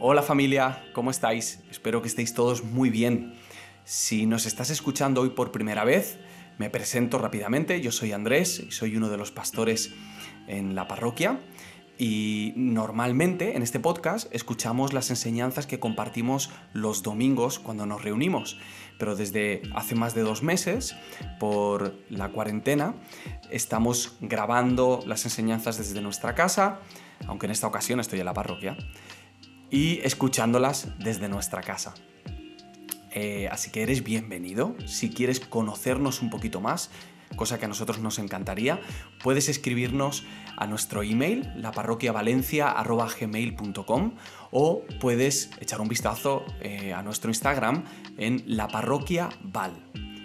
Hola familia, ¿cómo estáis? Espero que estéis todos muy bien. Si nos estás escuchando hoy por primera vez, me presento rápidamente. Yo soy Andrés y soy uno de los pastores en la parroquia. Y normalmente en este podcast escuchamos las enseñanzas que compartimos los domingos cuando nos reunimos. Pero desde hace más de dos meses, por la cuarentena, estamos grabando las enseñanzas desde nuestra casa, aunque en esta ocasión estoy en la parroquia y escuchándolas desde nuestra casa. Eh, así que eres bienvenido. Si quieres conocernos un poquito más, cosa que a nosotros nos encantaría, puedes escribirnos a nuestro email, laparroquiavalencia.gmail.com o puedes echar un vistazo eh, a nuestro Instagram en laparroquiaval.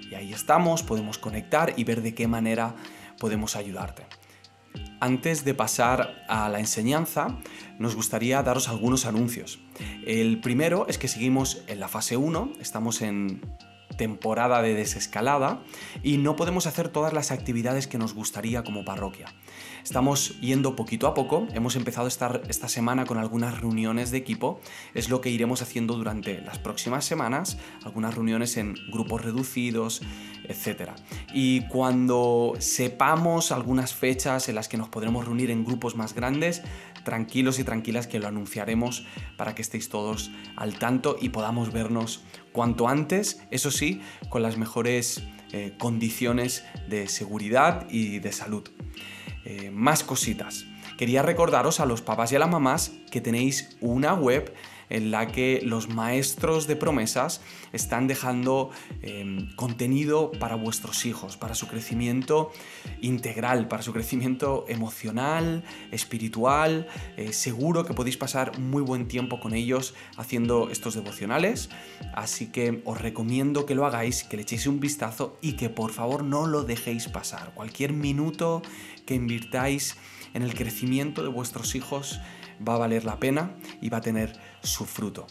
Y ahí estamos, podemos conectar y ver de qué manera podemos ayudarte. Antes de pasar a la enseñanza, nos gustaría daros algunos anuncios. El primero es que seguimos en la fase 1, estamos en temporada de desescalada y no podemos hacer todas las actividades que nos gustaría como parroquia. Estamos yendo poquito a poco, hemos empezado a estar esta semana con algunas reuniones de equipo, es lo que iremos haciendo durante las próximas semanas, algunas reuniones en grupos reducidos, etc. Y cuando sepamos algunas fechas en las que nos podremos reunir en grupos más grandes, tranquilos y tranquilas que lo anunciaremos para que estéis todos al tanto y podamos vernos cuanto antes, eso sí, con las mejores eh, condiciones de seguridad y de salud. Eh, más cositas. Quería recordaros a los papás y a las mamás que tenéis una web en la que los maestros de promesas están dejando em, contenido para vuestros hijos, para su crecimiento integral, para su crecimiento emocional, espiritual. Eh, seguro que podéis pasar muy buen tiempo con ellos haciendo estos devocionales, así que os recomiendo que lo hagáis, que le echéis un vistazo y que por favor no lo dejéis pasar. Cualquier minuto que invirtáis en el crecimiento de vuestros hijos va a valer la pena y va a tener su fruto.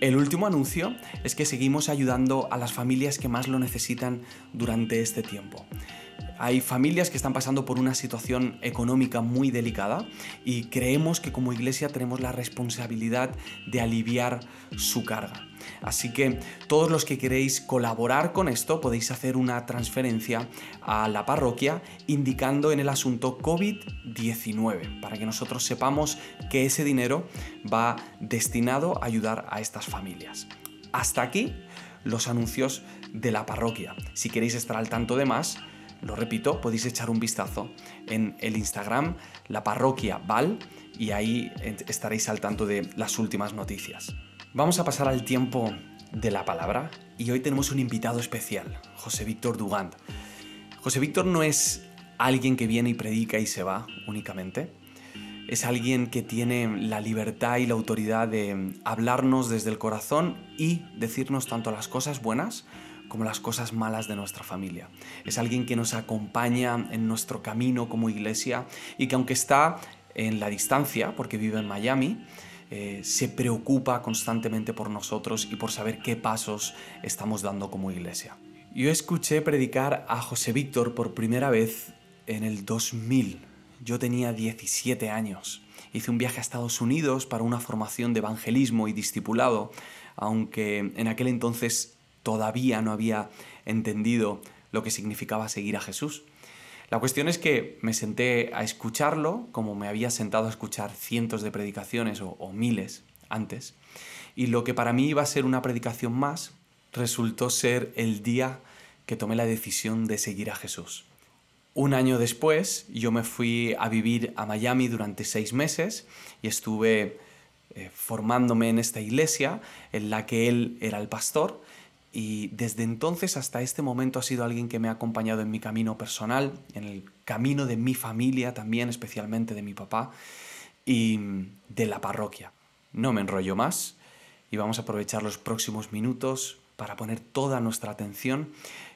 El último anuncio es que seguimos ayudando a las familias que más lo necesitan durante este tiempo. Hay familias que están pasando por una situación económica muy delicada y creemos que como iglesia tenemos la responsabilidad de aliviar su carga. Así que todos los que queréis colaborar con esto podéis hacer una transferencia a la parroquia indicando en el asunto COVID-19 para que nosotros sepamos que ese dinero va destinado a ayudar a estas familias. Hasta aquí los anuncios de la parroquia. Si queréis estar al tanto de más, lo repito, podéis echar un vistazo en el Instagram, la parroquia Val, y ahí estaréis al tanto de las últimas noticias. Vamos a pasar al tiempo de la palabra y hoy tenemos un invitado especial, José Víctor Dugand. José Víctor no es alguien que viene y predica y se va únicamente. Es alguien que tiene la libertad y la autoridad de hablarnos desde el corazón y decirnos tanto las cosas buenas como las cosas malas de nuestra familia. Es alguien que nos acompaña en nuestro camino como iglesia y que aunque está en la distancia, porque vive en Miami, eh, se preocupa constantemente por nosotros y por saber qué pasos estamos dando como iglesia. Yo escuché predicar a José Víctor por primera vez en el 2000. Yo tenía 17 años. Hice un viaje a Estados Unidos para una formación de evangelismo y discipulado, aunque en aquel entonces todavía no había entendido lo que significaba seguir a Jesús. La cuestión es que me senté a escucharlo, como me había sentado a escuchar cientos de predicaciones o, miles antes, y lo que para mí iba a ser una predicación más, resultó ser el día que tomé la decisión de seguir a Jesús. Un año después yo me fui a vivir a Miami durante seis meses y estuve eh, formándome en esta iglesia en la que él era el pastor y desde entonces hasta este momento ha sido alguien que me ha acompañado en mi camino personal, en el camino de mi familia también, especialmente de mi papá y de la parroquia. No me enrollo más y vamos a aprovechar los próximos minutos para poner toda nuestra atención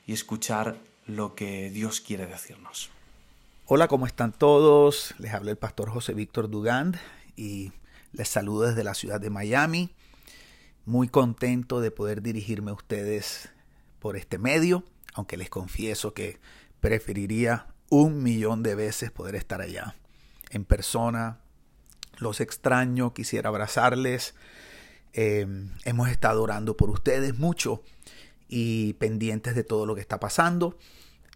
y escuchar lo que Dios quiere decirnos. Hola, ¿cómo están todos? Les habla el pastor José Víctor Dugand y les saludo desde la ciudad de Miami muy contento de poder dirigirme a ustedes por este medio, aunque les confieso que preferiría un millón de veces poder estar allá, en persona, Los extraño, quisiera abrazarles. Eh, hemos estado orando por ustedes mucho y pendientes de todo lo que está pasando.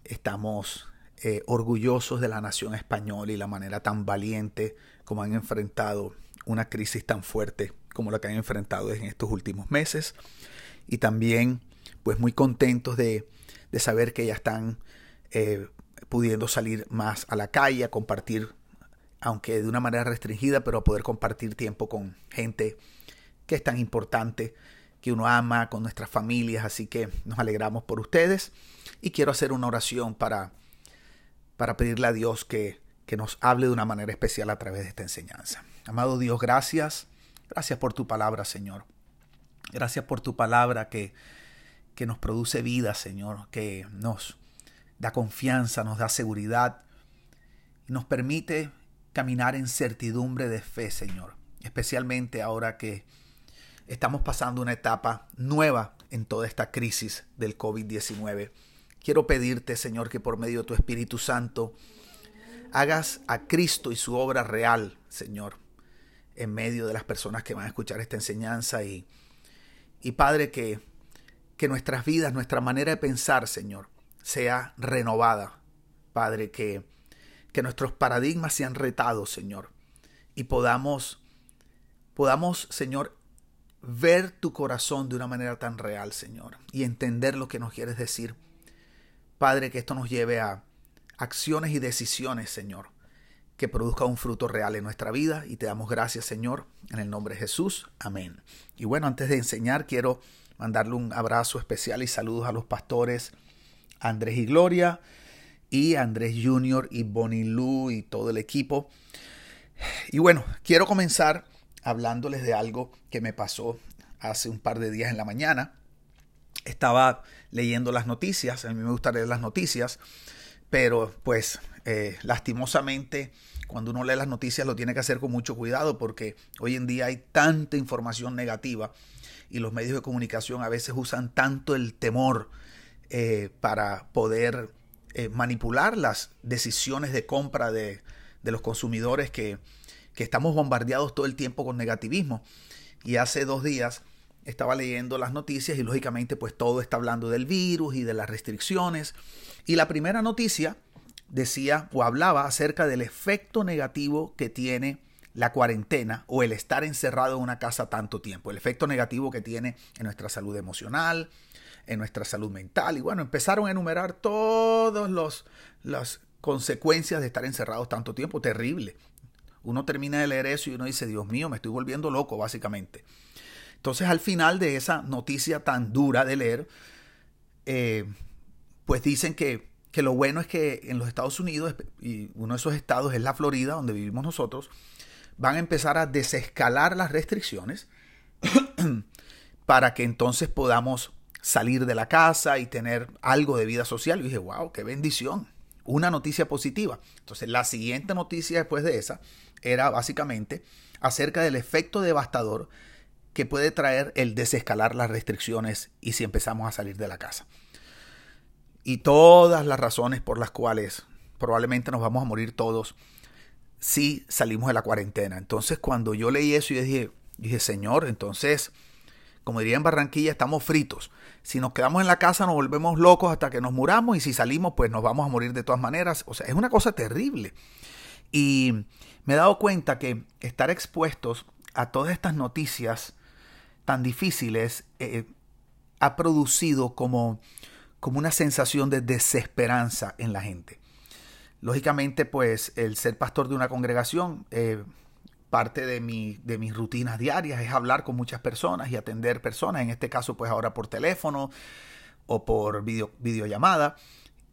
Estamos eh, orgullosos de la nación española y la manera tan valiente como han enfrentado una crisis tan fuerte como la que han enfrentado en estos últimos meses. Y también, pues muy contentos de, de saber que ya están eh, pudiendo salir más a la calle, a compartir, aunque de una manera restringida, pero a poder compartir tiempo con gente que es tan importante, que uno ama, con nuestras familias. Así que nos alegramos por ustedes. Y quiero hacer una oración para, para pedirle a Dios que, que nos hable de una manera especial a través de esta enseñanza. Amado Dios, gracias. Gracias por tu palabra, Señor. Gracias por tu palabra que, que nos produce vida, Señor, que nos da confianza, nos da seguridad y nos permite caminar en certidumbre de fe, Señor. Especialmente ahora que estamos pasando una etapa nueva en toda esta crisis del COVID-19. Quiero pedirte, Señor, que por medio de tu Espíritu Santo hagas a Cristo y su obra real, Señor, en medio de las personas que van a escuchar esta enseñanza y, y Padre, que, que nuestras vidas, nuestra manera de pensar, Señor, sea renovada. Padre, que, que nuestros paradigmas sean retados, Señor, y podamos, podamos, Señor, ver tu corazón de una manera tan real, Señor, y entender lo que nos quieres decir. Padre, que esto nos lleve a acciones y decisiones, Señor, que produzca un fruto real en nuestra vida y te damos gracias, Señor, en el nombre de Jesús. Amén. Y bueno, antes de enseñar, quiero mandarle un abrazo especial y saludos a los pastores Andrés y Gloria y Andrés Junior y Bonnie Lu y todo el equipo. Y bueno, quiero comenzar hablándoles de algo que me pasó hace un par de días en la mañana. Estaba leyendo las noticias, a mí me gusta leer las noticias, pero pues eh, lastimosamente cuando uno lee las noticias lo tiene que hacer con mucho cuidado porque hoy en día hay tanta información negativa y los medios de comunicación a veces usan tanto el temor eh, para poder eh, manipular las decisiones de compra de, de los consumidores que, que estamos bombardeados todo el tiempo con negativismo. Y hace dos días estaba leyendo las noticias y lógicamente pues todo está hablando del virus y de las restricciones. Y la primera noticia decía o hablaba acerca del efecto negativo que tiene la cuarentena o el estar encerrado en una casa tanto tiempo, el efecto negativo que tiene en nuestra salud emocional, en nuestra salud mental. Y bueno, empezaron a enumerar todas las consecuencias de estar encerrados tanto tiempo, terrible. Uno termina de leer eso y uno dice, Dios mío, me estoy volviendo loco, básicamente. Entonces al final de esa noticia tan dura de leer, eh, pues dicen que, que, lo bueno es que en los Estados Unidos, y uno de esos estados es la Florida, donde vivimos nosotros, van a empezar a desescalar las restricciones para que entonces podamos salir de la casa y tener algo de vida social. Y dije, wow, qué bendición. Una noticia positiva. Entonces la siguiente noticia después de esa era básicamente acerca del efecto devastador que puede traer el desescalar las restricciones y si empezamos a salir de la casa. Y todas las razones por las cuales probablemente nos vamos a morir todos si salimos de la cuarentena. Entonces cuando yo leí eso, yo dije, dije, Señor, entonces, como diría en Barranquilla, estamos fritos. Si nos quedamos en la casa nos volvemos locos hasta que nos muramos y si salimos pues nos vamos a morir de todas maneras. O sea, es una cosa terrible. Y me he dado cuenta que estar expuestos a todas estas noticias tan difíciles eh, ha producido como, como una sensación de desesperanza en la gente. Lógicamente, pues el ser pastor de una congregación, eh, parte de, mi, de mis rutinas diarias es hablar con muchas personas y atender personas, en este caso pues ahora por teléfono o por video, videollamada.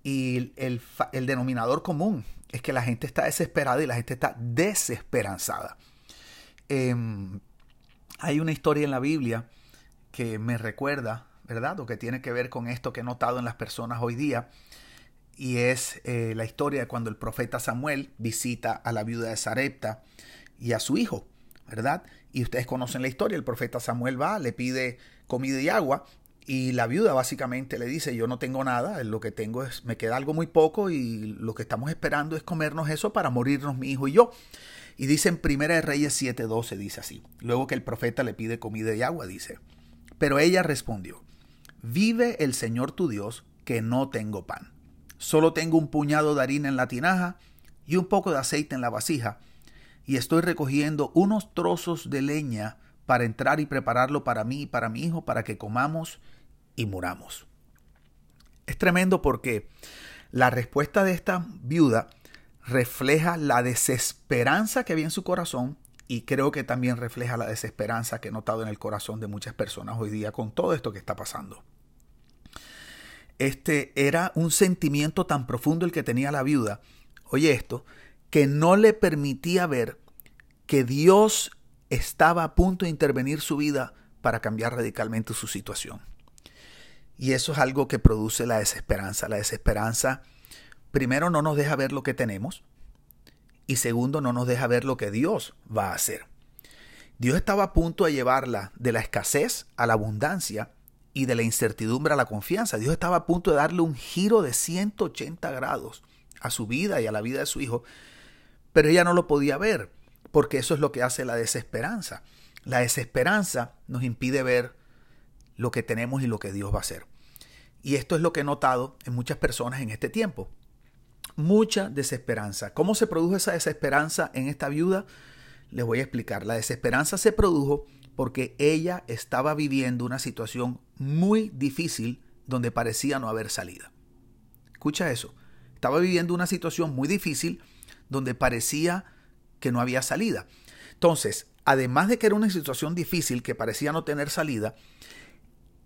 Y el, el denominador común es que la gente está desesperada y la gente está desesperanzada. Em, hay una historia en la Biblia que me recuerda, ¿verdad? O que tiene que ver con esto que he notado en las personas hoy día. Y es eh, la historia de cuando el profeta Samuel visita a la viuda de Sarepta y a su hijo, ¿verdad? Y ustedes conocen la historia, el profeta Samuel va, le pide comida y agua y la viuda básicamente le dice, yo no tengo nada, lo que tengo es, me queda algo muy poco y lo que estamos esperando es comernos eso para morirnos mi hijo y yo. Y dice en Primera de Reyes 7:12, dice así. Luego que el profeta le pide comida y agua, dice. Pero ella respondió, vive el Señor tu Dios, que no tengo pan. Solo tengo un puñado de harina en la tinaja y un poco de aceite en la vasija, y estoy recogiendo unos trozos de leña para entrar y prepararlo para mí y para mi hijo, para que comamos y muramos. Es tremendo porque la respuesta de esta viuda refleja la desesperanza que había en su corazón y creo que también refleja la desesperanza que he notado en el corazón de muchas personas hoy día con todo esto que está pasando. Este era un sentimiento tan profundo el que tenía la viuda, oye esto, que no le permitía ver que Dios estaba a punto de intervenir su vida para cambiar radicalmente su situación. Y eso es algo que produce la desesperanza. La desesperanza, primero, no nos deja ver lo que tenemos y segundo, no nos deja ver lo que Dios va a hacer. Dios estaba a punto de llevarla de la escasez a la abundancia y de la incertidumbre a la confianza. Dios estaba a punto de darle un giro de 180 grados a su vida y a la vida de su hijo, pero ella no lo podía ver, porque eso es lo que hace la desesperanza. La desesperanza nos impide ver lo que tenemos y lo que Dios va a hacer. Y esto es lo que he notado en muchas personas en este tiempo. Mucha desesperanza. ¿Cómo se produjo esa desesperanza en esta viuda? Les voy a explicar. La desesperanza se produjo porque ella estaba viviendo una situación muy difícil donde parecía no haber salida. Escucha eso. Estaba viviendo una situación muy difícil donde parecía que no había salida. Entonces, además de que era una situación difícil que parecía no tener salida,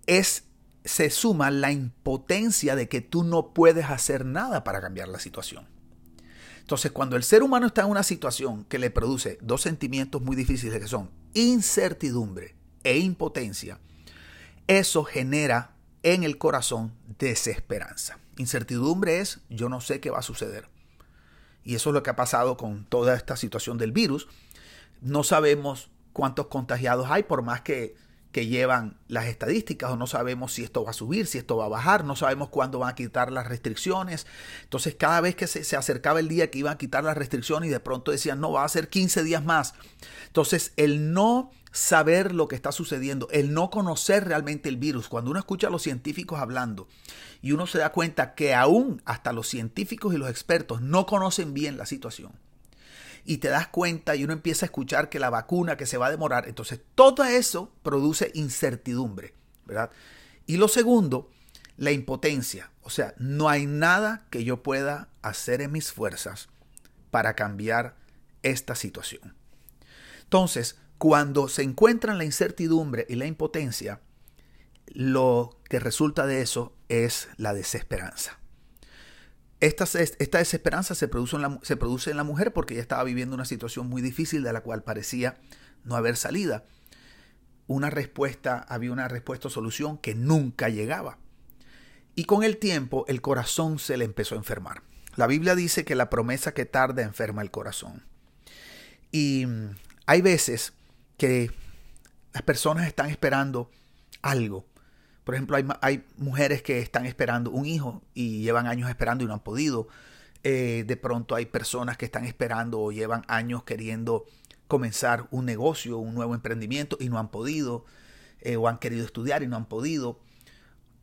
es se suma la impotencia de que tú no puedes hacer nada para cambiar la situación. Entonces, cuando el ser humano está en una situación que le produce dos sentimientos muy difíciles que son incertidumbre e impotencia, eso genera en el corazón desesperanza. Incertidumbre es yo no sé qué va a suceder. Y eso es lo que ha pasado con toda esta situación del virus. No sabemos cuántos contagiados hay, por más que que llevan las estadísticas o no sabemos si esto va a subir, si esto va a bajar, no sabemos cuándo van a quitar las restricciones. Entonces cada vez que se, acercaba el día que iban a quitar las restricciones y de pronto decían, no, va a ser 15 días más. Entonces el no saber lo que está sucediendo, el no conocer realmente el virus, cuando uno escucha a los científicos hablando y uno se da cuenta que aún hasta los científicos y los expertos no conocen bien la situación y te das cuenta y uno empieza a escuchar que la vacuna que se va a demorar. Entonces, todo eso produce incertidumbre, ¿verdad? Y lo segundo, la impotencia. O sea, no hay nada que yo pueda hacer en mis fuerzas para cambiar esta situación. Entonces, cuando se encuentran la incertidumbre y la impotencia, lo que resulta de eso es la desesperanza. Esta, desesperanza se produce, en la, se produce en la mujer porque ella estaba viviendo una situación muy difícil de la cual parecía no haber salida. Una respuesta, había una respuesta o solución que nunca llegaba. Y con el tiempo el corazón se le empezó a enfermar. La Biblia dice que la promesa que tarda enferma el corazón. Y mm, hay veces que las personas están esperando algo por ejemplo, hay, mujeres que están esperando un hijo y llevan años esperando y no han podido. Eh, de pronto hay personas que están esperando o llevan años queriendo comenzar un negocio, un nuevo emprendimiento y no han podido. Eh, o han querido estudiar y no han podido.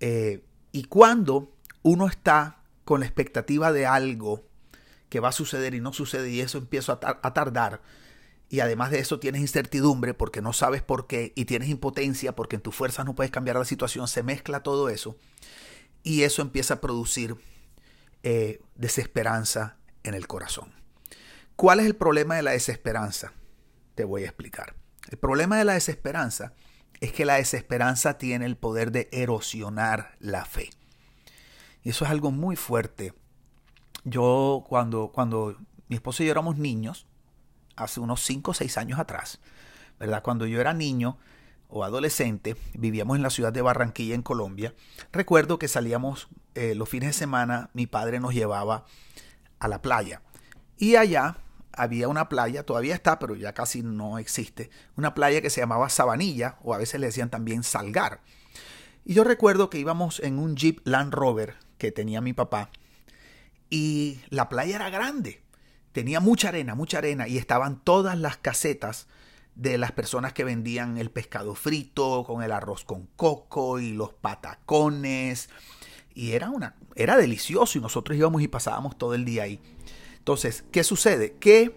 Eh, y cuando uno está con la expectativa de algo que va a suceder y no sucede y eso empieza a tardar, y además de eso tienes incertidumbre porque no sabes por qué y tienes impotencia porque en tus fuerzas no puedes cambiar la situación, se mezcla todo eso y eso empieza a producir eh, desesperanza en el corazón. ¿Cuál es el problema de la desesperanza? Te voy a explicar. El problema de la desesperanza es que la desesperanza tiene el poder de erosionar la fe. Y eso es algo muy fuerte. Yo cuando, cuando mi esposo y yo éramos niños, hace unos 5 o 6 años atrás, ¿verdad? Cuando yo era niño o adolescente, vivíamos en la ciudad de Barranquilla, en Colombia. Recuerdo que salíamos eh, los fines de semana, mi padre nos llevaba a la playa. Y allá había una playa, todavía está, pero ya casi no existe, una playa que se llamaba Sabanilla, o a veces le decían también Salgar. Y yo recuerdo que íbamos en un Jeep Land Rover que tenía mi papá, y la playa era grande, tenía mucha arena, mucha arena, y estaban todas las casetas de las personas que vendían el pescado frito con el arroz con coco y los patacones. Y era, una, era delicioso y nosotros íbamos y pasábamos todo el día ahí. Entonces, ¿qué sucede? Que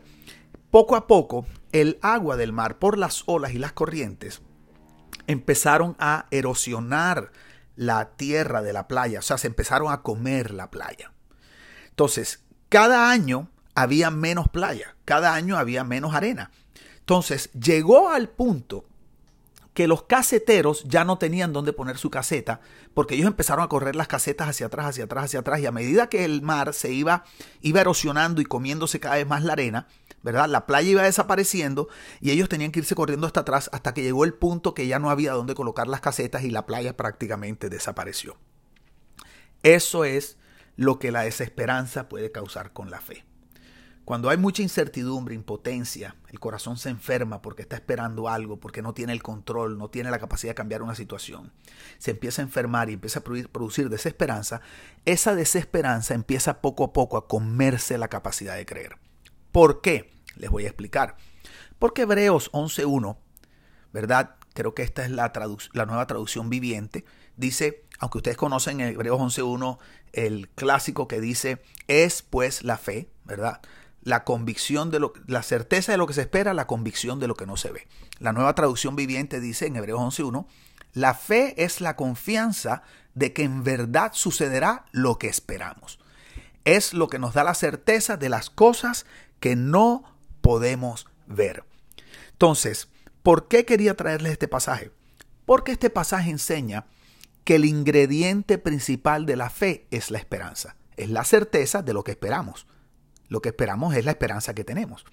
poco a poco el agua del mar por las olas y las corrientes empezaron a erosionar la tierra de la playa, o sea, se empezaron a comer la playa. Entonces, cada año había menos playa, cada año había menos arena. Entonces, llegó al punto que los caseteros ya no tenían dónde poner su caseta, porque ellos empezaron a correr las casetas hacia atrás, hacia atrás, hacia atrás, y a medida que el mar se iba, iba erosionando y comiéndose cada vez más la arena, ¿verdad? La playa iba desapareciendo y ellos tenían que irse corriendo hasta atrás hasta que llegó el punto que ya no había dónde colocar las casetas y la playa prácticamente desapareció. Eso es lo que la desesperanza puede causar con la fe. Cuando hay mucha incertidumbre, impotencia, el corazón se enferma porque está esperando algo, porque no tiene el control, no tiene la capacidad de cambiar una situación, se empieza a enfermar y empieza a producir desesperanza, esa desesperanza empieza poco a poco a comerse la capacidad de creer. ¿Por qué? Les voy a explicar. Porque Hebreos 11.1, ¿verdad? Creo que esta es la, la nueva traducción viviente. Dice, aunque ustedes conocen en Hebreos 11.1 el clásico que dice, es pues la fe, ¿verdad? La convicción de lo, la certeza de lo que se espera, la convicción de lo que no se ve. La nueva traducción viviente dice en Hebreos 11.1, la fe es la confianza de que en verdad sucederá lo que esperamos. Es lo que nos da la certeza de las cosas que no podemos ver. Entonces, ¿por qué quería traerles este pasaje? Porque este pasaje enseña que el ingrediente principal de la fe es la esperanza, es la certeza de lo que esperamos. Lo que esperamos es la esperanza que tenemos.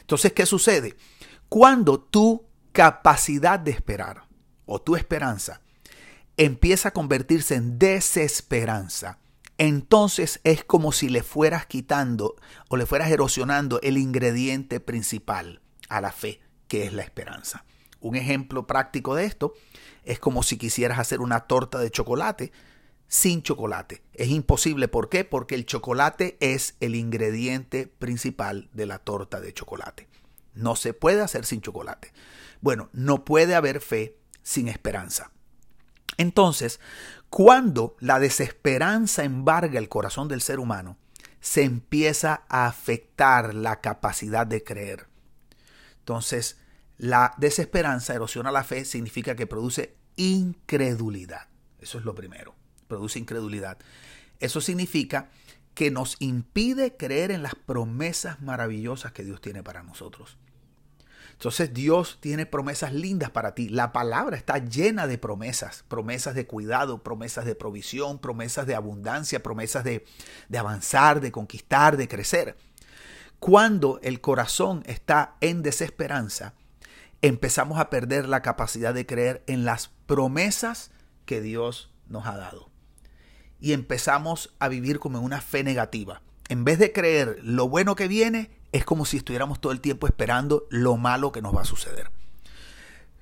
Entonces, ¿qué sucede? Cuando tu capacidad de esperar o tu esperanza empieza a convertirse en desesperanza, entonces es como si le fueras quitando o le fueras erosionando el ingrediente principal a la fe, que es la esperanza. Un ejemplo práctico de esto es como si quisieras hacer una torta de chocolate sin chocolate. Es imposible. ¿Por qué? Porque el chocolate es el ingrediente principal de la torta de chocolate. No se puede hacer sin chocolate. Bueno, no puede haber fe sin esperanza. Entonces, cuando la desesperanza embarga el corazón del ser humano, se empieza a afectar la capacidad de creer. Entonces, la desesperanza erosiona la fe, significa que produce incredulidad. Eso es lo primero, produce incredulidad. Eso significa que nos impide creer en las promesas maravillosas que Dios tiene para nosotros. Entonces Dios tiene promesas lindas para ti. La palabra está llena de promesas, promesas de cuidado, promesas de provisión, promesas de abundancia, promesas de, de avanzar, de conquistar, de crecer. Cuando el corazón está en desesperanza, empezamos a perder la capacidad de creer en las promesas que Dios nos ha dado. Y empezamos a vivir como en una fe negativa. En vez de creer lo bueno que viene, es como si estuviéramos todo el tiempo esperando lo malo que nos va a suceder.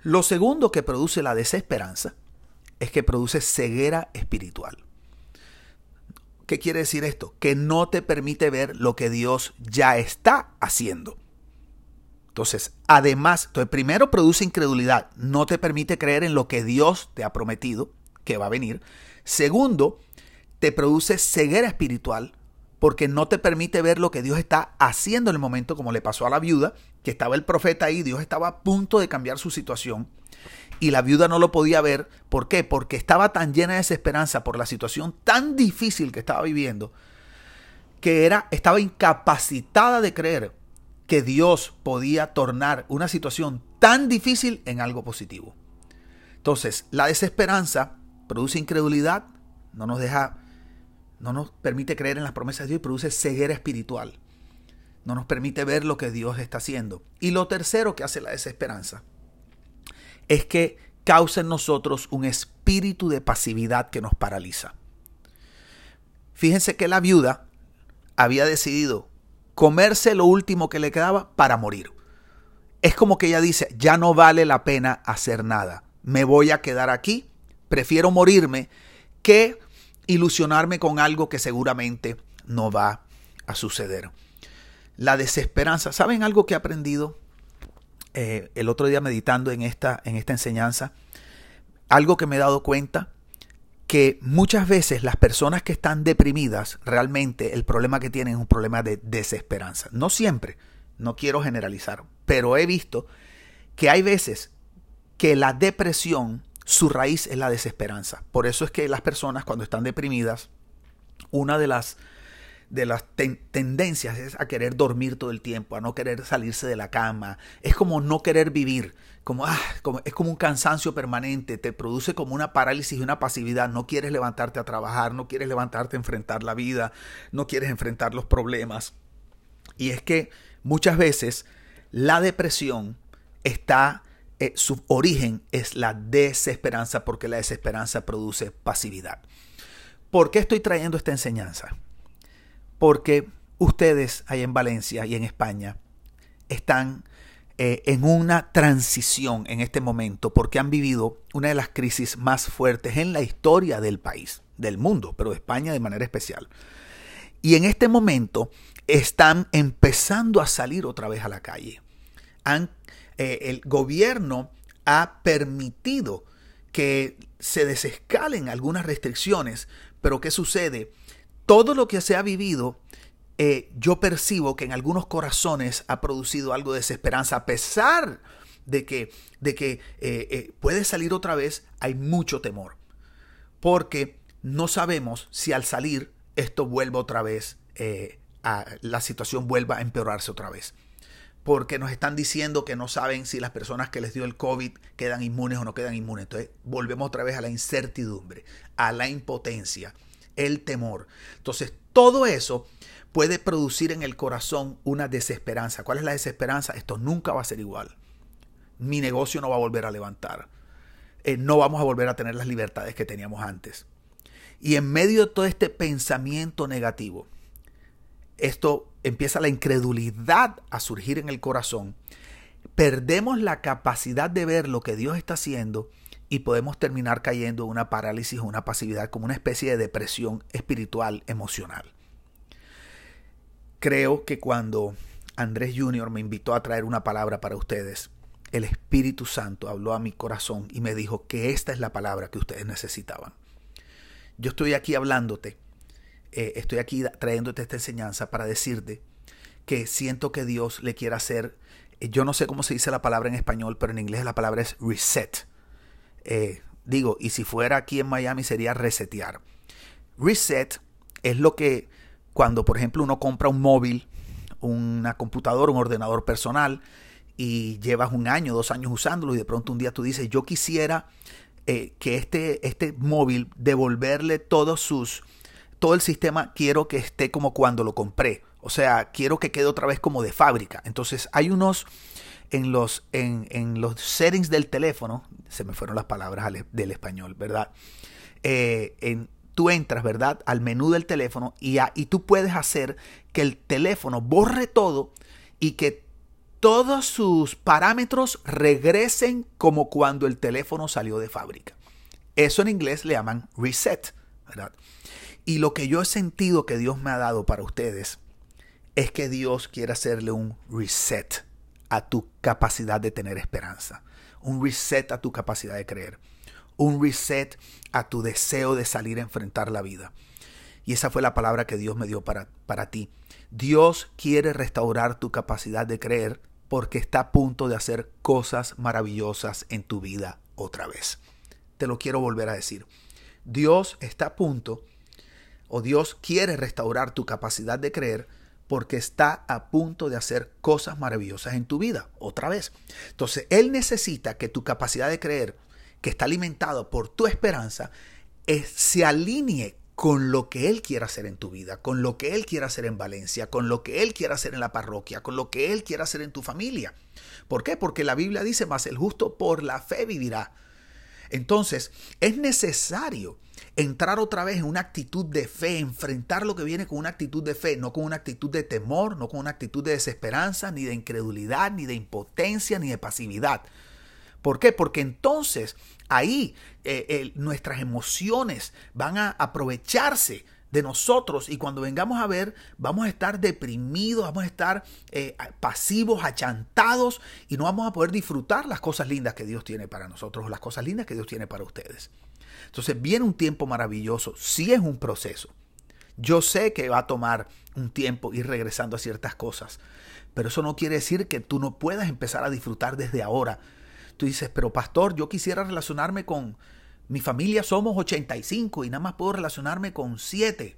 Lo segundo que produce la desesperanza es que produce ceguera espiritual. ¿Qué quiere decir esto? Que no te permite ver lo que Dios ya está haciendo. Entonces, además, entonces primero produce incredulidad, no te permite creer en lo que Dios te ha prometido que va a venir. Segundo, te produce ceguera espiritual porque no te permite ver lo que Dios está haciendo en el momento, como le pasó a la viuda, que estaba el profeta ahí, Dios estaba a punto de cambiar su situación y la viuda no lo podía ver. ¿Por qué? Porque estaba tan llena de desesperanza por la situación tan difícil que estaba viviendo, que era, estaba incapacitada de creer que Dios podía tornar una situación tan difícil en algo positivo. Entonces, la desesperanza produce incredulidad, no nos deja no nos permite creer en las promesas de Dios y produce ceguera espiritual. No nos permite ver lo que Dios está haciendo. Y lo tercero que hace la desesperanza es que causa en nosotros un espíritu de pasividad que nos paraliza. Fíjense que la viuda había decidido comerse lo último que le quedaba para morir. Es como que ella dice, ya no vale la pena hacer nada, me voy a quedar aquí, prefiero morirme que ilusionarme con algo que seguramente no va a suceder. la desesperanza. ¿Saben algo que he aprendido eh, el otro día meditando en esta, en esta enseñanza? Algo que me he dado cuenta que muchas veces las personas que están deprimidas, realmente el problema que tienen es un problema de desesperanza. No siempre, no quiero generalizar, pero he visto que hay veces que la depresión, su raíz es la desesperanza. Por eso es que las personas cuando están deprimidas, una de las de las tendencias es a querer dormir todo el tiempo, a no querer salirse de la cama. Es como no querer vivir, como, ah, como, es como un cansancio permanente, te produce como una parálisis y una pasividad. No quieres levantarte a trabajar, no quieres levantarte a enfrentar la vida, no quieres enfrentar los problemas. Y es que muchas veces la depresión está, eh, su origen es la desesperanza, porque la desesperanza produce pasividad. ¿Por qué estoy trayendo esta enseñanza? porque ustedes ahí en Valencia y en España están eh, en una transición en este momento porque han vivido una de las crisis más fuertes en la historia del país, del mundo, pero de España de manera especial. Y en este momento están empezando a salir otra vez a la calle. Han, eh, el gobierno ha permitido que se desescalen algunas restricciones, pero ¿qué sucede? todo lo que se ha vivido, eh, yo percibo que en algunos corazones ha producido algo de desesperanza, a pesar de que, de que eh, puede salir otra vez, hay mucho temor. Porque no sabemos si al salir esto vuelva otra vez, a, la situación vuelva a empeorarse otra vez. Porque nos están diciendo que no saben si las personas que les dio el COVID quedan inmunes o no quedan inmunes. Entonces volvemos otra vez a la incertidumbre, a la impotencia el temor. Entonces, todo eso puede producir en el corazón una desesperanza. ¿Cuál es la desesperanza? Esto nunca va a ser igual. Mi negocio no va a volver a levantar. Eh, no vamos a volver a tener las libertades que teníamos antes. Y en medio de todo este pensamiento negativo, esto empieza la incredulidad a surgir en el corazón. Perdemos la capacidad de ver lo que Dios está haciendo y podemos terminar cayendo en una parálisis o una pasividad como una especie de depresión espiritual, emocional. Creo que cuando Andrés Jr. me invitó a traer una palabra para ustedes, el Espíritu Santo habló a mi corazón y me dijo que esta es la palabra que ustedes necesitaban. Yo estoy aquí hablándote, eh, estoy aquí trayéndote esta enseñanza para decirte que siento que Dios le quiere hacer, eh, yo no sé cómo se dice la palabra en español, pero en inglés la palabra es reset eh, digo, y si fuera aquí en Miami sería resetear. Reset es lo que cuando, por ejemplo, uno compra un móvil, una computadora, un ordenador personal, y llevas un año, dos años usándolo, y de pronto un día tú dices, yo quisiera que este, este móvil devolverle todos sus, todo el sistema, quiero que esté como cuando lo compré. O sea, quiero que quede otra vez como de fábrica. Entonces hay unos en los, en, los settings del teléfono, se me fueron las palabras del español, ¿verdad? Eh, en, tú entras, ¿verdad? Al menú del teléfono y, y tú puedes hacer que el teléfono borre todo y que todos sus parámetros regresen como cuando el teléfono salió de fábrica. Eso en inglés le llaman reset, ¿verdad? Y lo que yo he sentido que Dios me ha dado para ustedes es que Dios quiere hacerle un reset a tu capacidad de tener esperanza, un reset a tu capacidad de creer, un reset a tu deseo de salir a enfrentar la vida. Y esa fue la palabra que Dios me dio para, para ti. Dios quiere restaurar tu capacidad de creer porque está a punto de hacer cosas maravillosas en tu vida otra vez. Te lo quiero volver a decir. Dios está a punto, o Dios quiere restaurar tu capacidad de creer porque está a punto de hacer cosas maravillosas en tu vida, otra vez. Entonces, Él necesita que tu capacidad de creer, que está alimentado por tu esperanza, se alinee con lo que Él quiera hacer en tu vida, con lo que Él quiera hacer en Valencia, con lo que Él quiera hacer en la parroquia, con lo que Él quiera hacer en tu familia. ¿Por qué? Porque la Biblia dice, más el justo por la fe vivirá. Entonces, es necesario entrar otra vez en una actitud de fe, enfrentar lo que viene con una actitud de fe, no con una actitud de temor, no con una actitud de desesperanza, ni de incredulidad, ni de impotencia, ni de pasividad. ¿Por qué? Porque entonces ahí eh, nuestras emociones van a aprovecharse de nosotros y cuando vengamos a ver vamos a estar deprimidos, vamos a estar eh, pasivos, achantados y no vamos a poder disfrutar las cosas lindas que Dios tiene para nosotros, las cosas lindas que Dios tiene para ustedes. Entonces viene un tiempo maravilloso, sí es un proceso. Yo sé que va a tomar un tiempo ir regresando a ciertas cosas, pero eso no quiere decir que tú no puedas empezar a disfrutar desde ahora. Tú dices, pero pastor, yo quisiera relacionarme con, mi familia somos 85 y nada más puedo relacionarme con 7.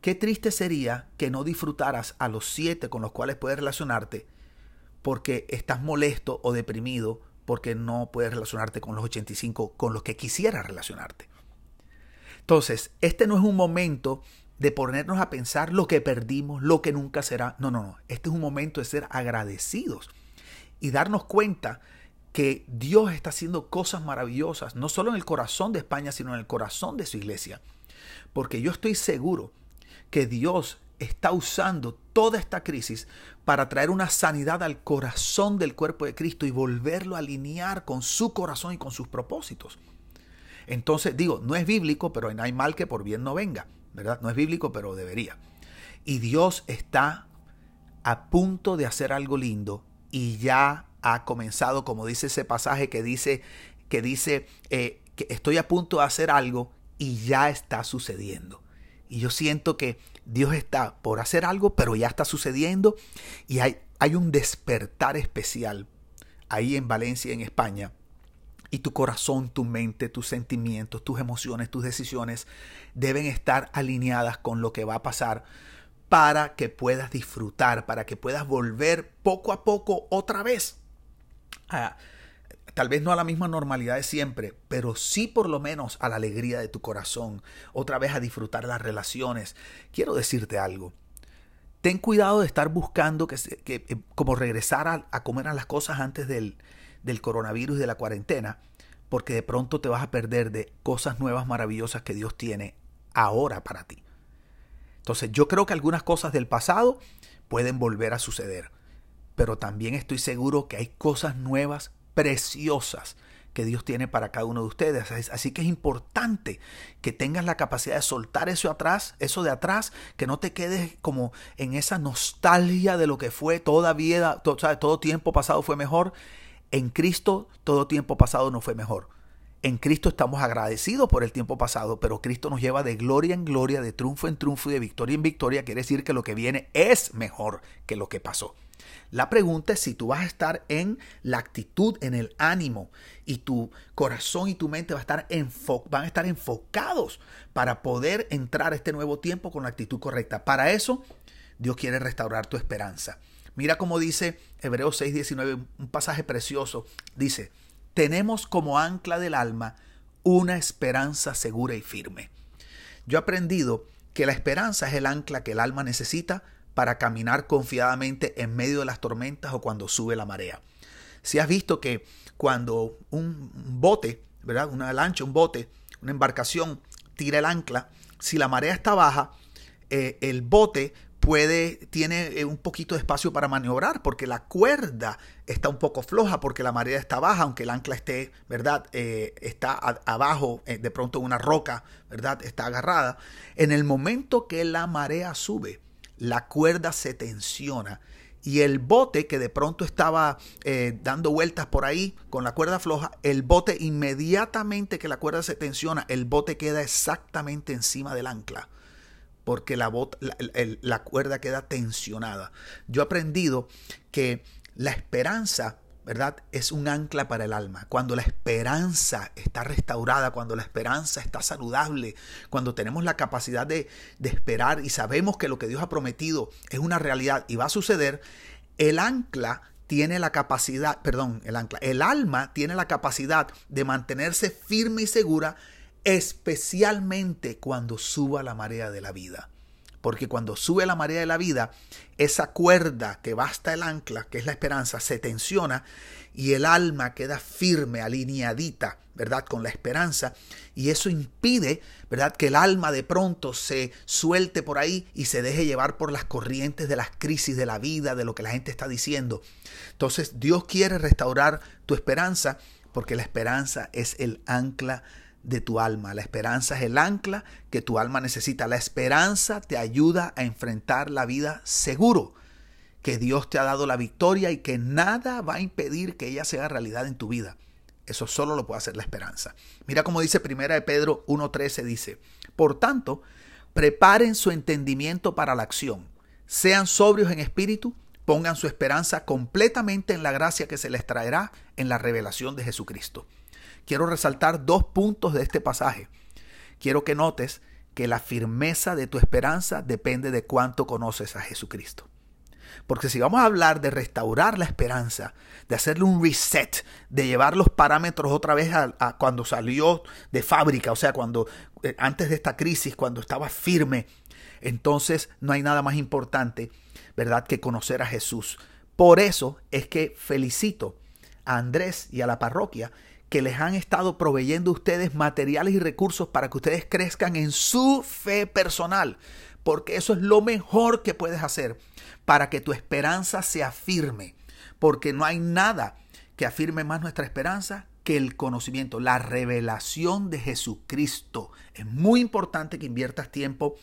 Qué triste sería que no disfrutaras a los 7 con los cuales puedes relacionarte porque estás molesto o deprimido porque no puedes relacionarte con los 85 con los que quisieras relacionarte. Entonces, este no es un momento de ponernos a pensar lo que perdimos, lo que nunca será. No, no, no. Este es un momento de ser agradecidos y darnos cuenta que Dios está haciendo cosas maravillosas, no solo en el corazón de España, sino en el corazón de su iglesia. Porque yo estoy seguro que Dios está usando toda esta crisis para traer una sanidad al corazón del cuerpo de Cristo y volverlo a alinear con su corazón y con sus propósitos. Entonces digo, no es bíblico, pero no hay mal que por bien no venga, ¿verdad? No es bíblico, pero debería. Y Dios está a punto de hacer algo lindo y ya ha comenzado, como dice ese pasaje que dice que dice eh, que estoy a punto de hacer algo y ya está sucediendo. Y yo siento que Dios está por hacer algo, pero ya está sucediendo y hay, hay un despertar especial ahí en Valencia, en España. Y tu corazón, tu mente, tus sentimientos, tus emociones, tus decisiones deben estar alineadas con lo que va a pasar para que puedas disfrutar, para que puedas volver poco a poco otra vez tal vez no a la misma normalidad de siempre, pero sí por lo menos a la alegría de tu corazón, otra vez a disfrutar las relaciones. Quiero decirte algo. Ten cuidado de estar buscando que, que eh, como regresar a, a, comer a las cosas antes del, del coronavirus y de la cuarentena, porque de pronto te vas a perder de cosas nuevas maravillosas que Dios tiene ahora para ti. Entonces yo creo que algunas cosas del pasado pueden volver a suceder pero también estoy seguro que hay cosas nuevas, preciosas, que Dios tiene para cada uno de ustedes. Así que es importante que tengas la capacidad de soltar eso atrás, eso de atrás, que no te quedes como en esa nostalgia de lo que fue toda vida, todo, todo tiempo pasado fue mejor. En Cristo todo tiempo pasado no fue mejor. En Cristo estamos agradecidos por el tiempo pasado, pero Cristo nos lleva de gloria en gloria, de triunfo en triunfo y de victoria en victoria. Quiere decir que lo que viene es mejor que lo que pasó. La pregunta es si tú vas a estar en la actitud, en el ánimo, y tu corazón y tu mente va a estar van a estar enfocados para poder entrar a este nuevo tiempo con la actitud correcta. Para eso, Dios quiere restaurar tu esperanza. Mira cómo dice Hebreos 6:19, un pasaje precioso. Dice, tenemos como ancla del alma una esperanza segura y firme. Yo he aprendido que la esperanza es el ancla que el alma necesita para caminar confiadamente en medio de las tormentas o cuando sube la marea. Si has visto que cuando un bote, ¿verdad? Una lancha, un bote, una embarcación tira el ancla, si la marea está baja, eh, el bote puede, tiene eh, un poquito de espacio para maniobrar porque la cuerda está un poco floja porque la marea está baja, aunque el ancla esté, ¿verdad? Eh, está abajo, de pronto una roca, ¿verdad? Está agarrada. En el momento que la marea sube, la cuerda se tensiona y el bote que de pronto estaba eh, dando vueltas por ahí con la cuerda floja, el bote inmediatamente que la cuerda se tensiona, el bote queda exactamente encima del ancla porque la, la cuerda queda tensionada. Yo he aprendido que la esperanza ¿verdad? Es un ancla para el alma. Cuando la esperanza está restaurada, cuando la esperanza está saludable, cuando tenemos la capacidad de, de, esperar y sabemos que lo que Dios ha prometido es una realidad y va a suceder, el ancla tiene la capacidad, perdón, el ancla, el alma tiene la capacidad de mantenerse firme y segura, especialmente cuando suba la marea de la vida porque cuando sube la marea de la vida, esa cuerda que basta el ancla, que es la esperanza, se tensiona y el alma queda firme, alineadita, ¿verdad? Con la esperanza. Y eso impide, ¿verdad? Que el alma de pronto se suelte por ahí y se deje llevar por las corrientes de las crisis de la vida, de lo que la gente está diciendo. Entonces Dios quiere restaurar tu esperanza porque la esperanza es el ancla de tu alma. La esperanza es el ancla que tu alma necesita. La esperanza te ayuda a enfrentar la vida seguro, que Dios te ha dado la victoria y que nada va a impedir que ella sea realidad en tu vida. Eso solo lo puede hacer la esperanza. Mira cómo dice Primera de Pedro 1.13, dice, por tanto, preparen su entendimiento para la acción, sean sobrios en espíritu, pongan su esperanza completamente en la gracia que se les traerá en la revelación de Jesucristo quiero resaltar dos puntos de este pasaje. Quiero que notes que la firmeza de tu esperanza depende de cuánto conoces a Jesucristo. Porque si vamos a hablar de restaurar la esperanza, de hacerle un reset, de llevar los parámetros otra vez a, cuando salió de fábrica, o sea, cuando eh, antes de esta crisis, cuando estaba firme, entonces no hay nada más importante, ¿verdad?, que conocer a Jesús. Por eso es que felicito a Andrés y a la parroquia que les han estado proveyendo ustedes materiales y recursos para que ustedes crezcan en su fe personal, porque eso es lo mejor que puedes hacer para que tu esperanza se afirme, porque no hay nada que afirme más nuestra esperanza que el conocimiento, la revelación de Jesucristo. Es muy importante que inviertas tiempo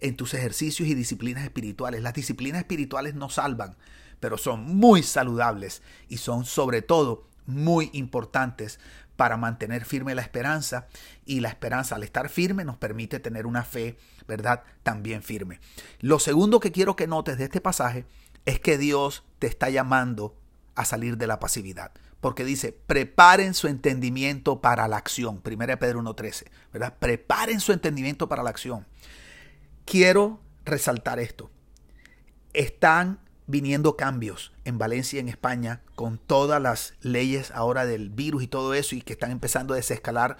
en tus ejercicios y disciplinas espirituales. Las disciplinas espirituales no salvan, pero son muy saludables y son sobre todo muy importantes para mantener firme la esperanza y la esperanza al estar firme nos permite tener una fe, ¿verdad? También firme. Lo segundo que quiero que notes de este pasaje es que Dios te está llamando a salir de la pasividad. Porque dice, preparen su entendimiento para la acción. 1 Pedro 1.13, ¿verdad? Preparen su entendimiento para la acción. Quiero resaltar esto. Están viniendo cambios en Valencia en España con todas las leyes ahora del virus y todo eso y que están empezando a desescalar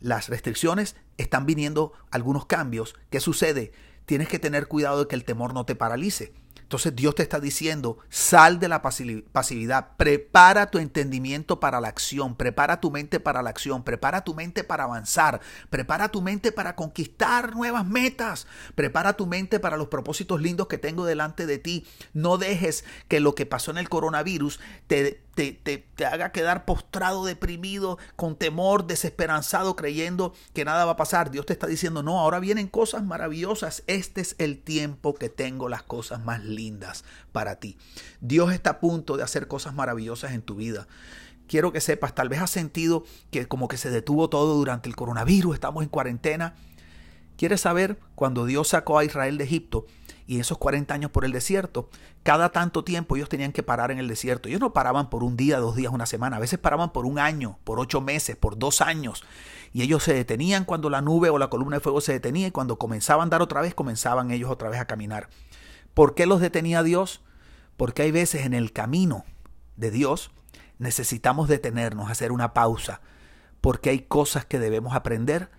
las restricciones, están viniendo algunos cambios. ¿Qué sucede? Tienes que tener cuidado de que el temor no te paralice. Entonces Dios te está diciendo, sal de la pasividad, prepara tu entendimiento para la acción, prepara tu mente para la acción, prepara tu mente para avanzar, prepara tu mente para conquistar nuevas metas, prepara tu mente para los propósitos lindos que tengo delante de ti. No dejes que lo que pasó en el coronavirus te, te, te, haga quedar postrado, deprimido, con temor, desesperanzado, creyendo que nada va a pasar. Dios te está diciendo, no, ahora vienen cosas maravillosas. Este es el tiempo que tengo las cosas más lindas para ti. Dios está a punto de hacer cosas maravillosas en tu vida. Quiero que sepas, tal vez has sentido que como que se detuvo todo durante el coronavirus, estamos en cuarentena. ¿Quieres saber cuando Dios sacó a Israel de Egipto? Y esos 40 años por el desierto, cada tanto tiempo ellos tenían que parar en el desierto. Ellos no paraban por un día, dos días, una semana, a veces paraban por un año, por ocho meses, por dos años. Y ellos se detenían cuando la nube o la columna de fuego se detenía y cuando comenzaban a andar otra vez, comenzaban ellos otra vez a caminar. ¿Por qué los detenía Dios? Porque hay veces en el camino de Dios necesitamos detenernos, hacer una pausa, porque hay cosas que debemos aprender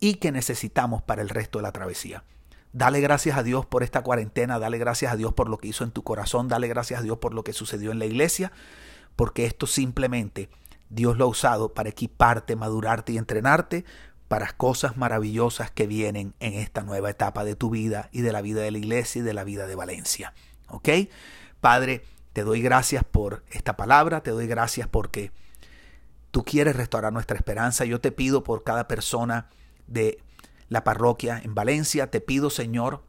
y que necesitamos para el resto de la travesía. Dale gracias a Dios por esta cuarentena, dale gracias a Dios por lo que hizo en tu corazón, dale gracias a Dios por lo que sucedió en la iglesia, porque esto simplemente Dios lo ha usado para equiparte, madurarte y entrenarte para cosas maravillosas que vienen en esta nueva etapa de tu vida y de la vida de la iglesia y de la vida de Valencia. ¿Ok? Padre, te doy gracias por esta palabra, te doy gracias porque tú quieres restaurar nuestra esperanza. Yo te pido por cada persona de la parroquia en Valencia. Te pido, Señor,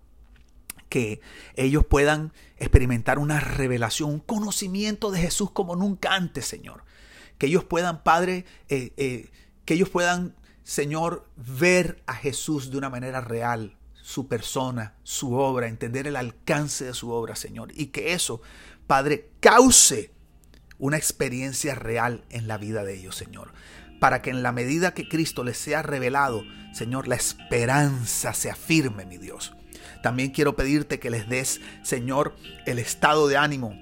que ellos puedan experimentar una revelación, un conocimiento de Jesús como nunca antes, Señor. Que ellos puedan, Padre, eh, eh, que ellos puedan, Señor, ver a Jesús de una manera real, su persona, su obra, entender el alcance de su obra, Señor. Y que eso, Padre, cause una experiencia real en la vida de ellos, Señor para que en la medida que Cristo les sea revelado, Señor, la esperanza se afirme, mi Dios. También quiero pedirte que les des, Señor, el estado de ánimo,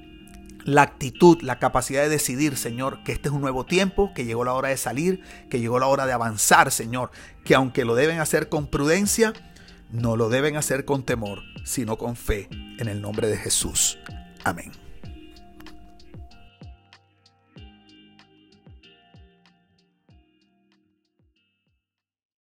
la actitud, la capacidad de decidir, Señor, que este es un nuevo tiempo, que llegó la hora de salir, que llegó la hora de avanzar, Señor, que aunque lo deben hacer con prudencia, no lo deben hacer con temor, sino con fe, en el nombre de Jesús. Amén.